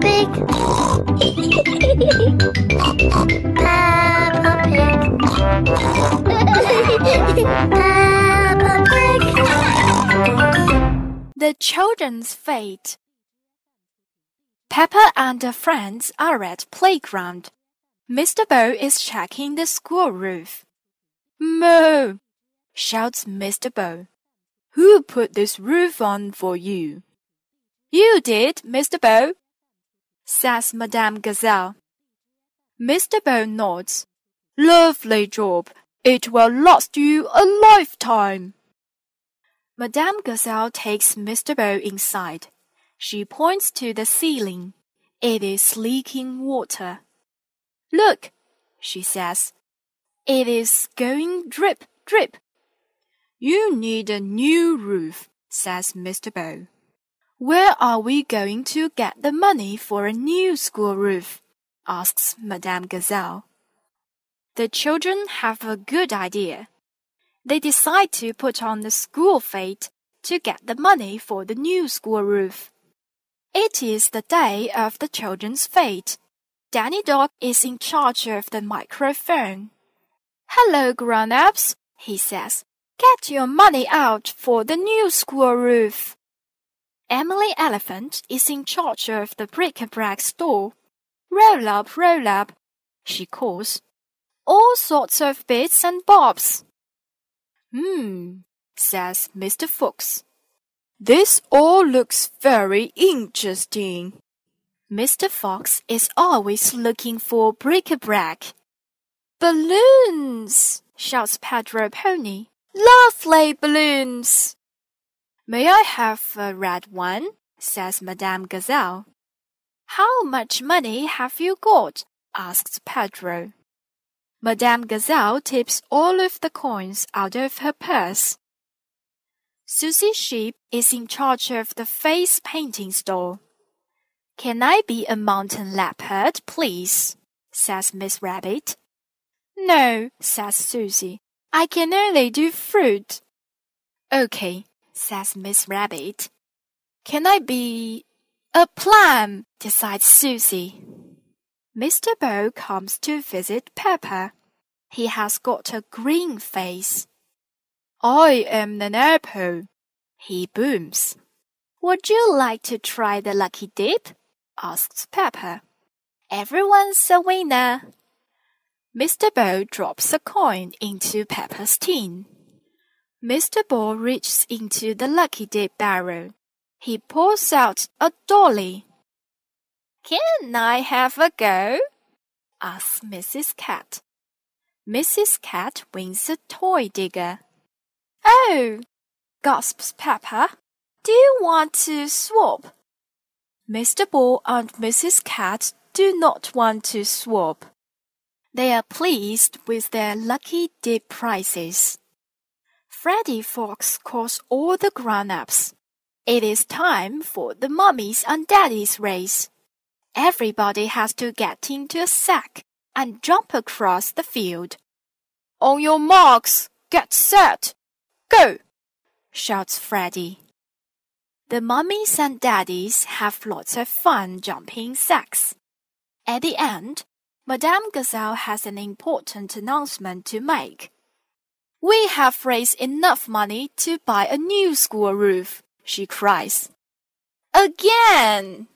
Peppa Pig. The Children's Fête Peppa and her friends are at playground. Mr. Bull is checking the school roof. Moo! shouts Mr. Bull. Who put this roof on for you? You did, Mr. Bull, says Madame Gazelle. Mr. Bull nods. Lovely job. It will last you a lifetime. Madame Gazelle takes Mr. Bull inside. She points to the ceiling. It is leaking water. Look, she says. It is going drip, drip. You need a new roof, says Mr. Bull. Where are we going to get the money for a new school roof? asks Madame Gazelle. The children have a good idea. They decide to put on the school fete to get the money for the new school roof. It is the day of the children's fete. Danny Dog is in charge of the microphone. Hello, grown-ups, he says. Get your money out for the new school roof. Emily Elephant is in charge of the bric-a-brac store. Roll up, roll up, she calls. All sorts of bits and bobs. Hmm, says Mr. Fox. This all looks very interesting. Mr. Fox is always looking for bric-a-brac. Balloons! shouts Pedro Pony. Lovely balloons! May I have a red one? says Madame Gazelle. How much money have you got? asks Pedro. Madame Gazelle tips all of the coins out of her purse. Susie Sheep is in charge of the face painting store. Can I be a mountain leopard, please? says Miss Rabbit. No, says Susie. I can only do fruit. Okay, says Miss Rabbit. Can I be a plum? decides Susie. Mr. Bull comes to visit Peppa. He has got a green face. I am an apple, he booms. Would you like to try the lucky dip? asks Peppa. Everyone's a winner. Mr. Bull drops a coin into Peppa's tin. Mr. Bull reaches into the lucky dip barrel. He pulls out a dolly. Can I have a go? asks Mrs. Cat. Mrs. Cat wins a toy digger. Oh, gasps Peppa. Do you want to swap? Mr. Bull and Mrs. Cat do not want to swap. They are pleased with their lucky dip prizes. Freddy Fox calls all the grown-ups. It is time for the mummies and daddies race. Everybody has to get into a sack and jump across the field. On your marks, get set, go! shouts Freddy. The mummies and daddies have lots of fun jumping sacks. At the end, Madame Gazelle has an important announcement to make. We have raised enough money to buy a new school roof, she cries. Again!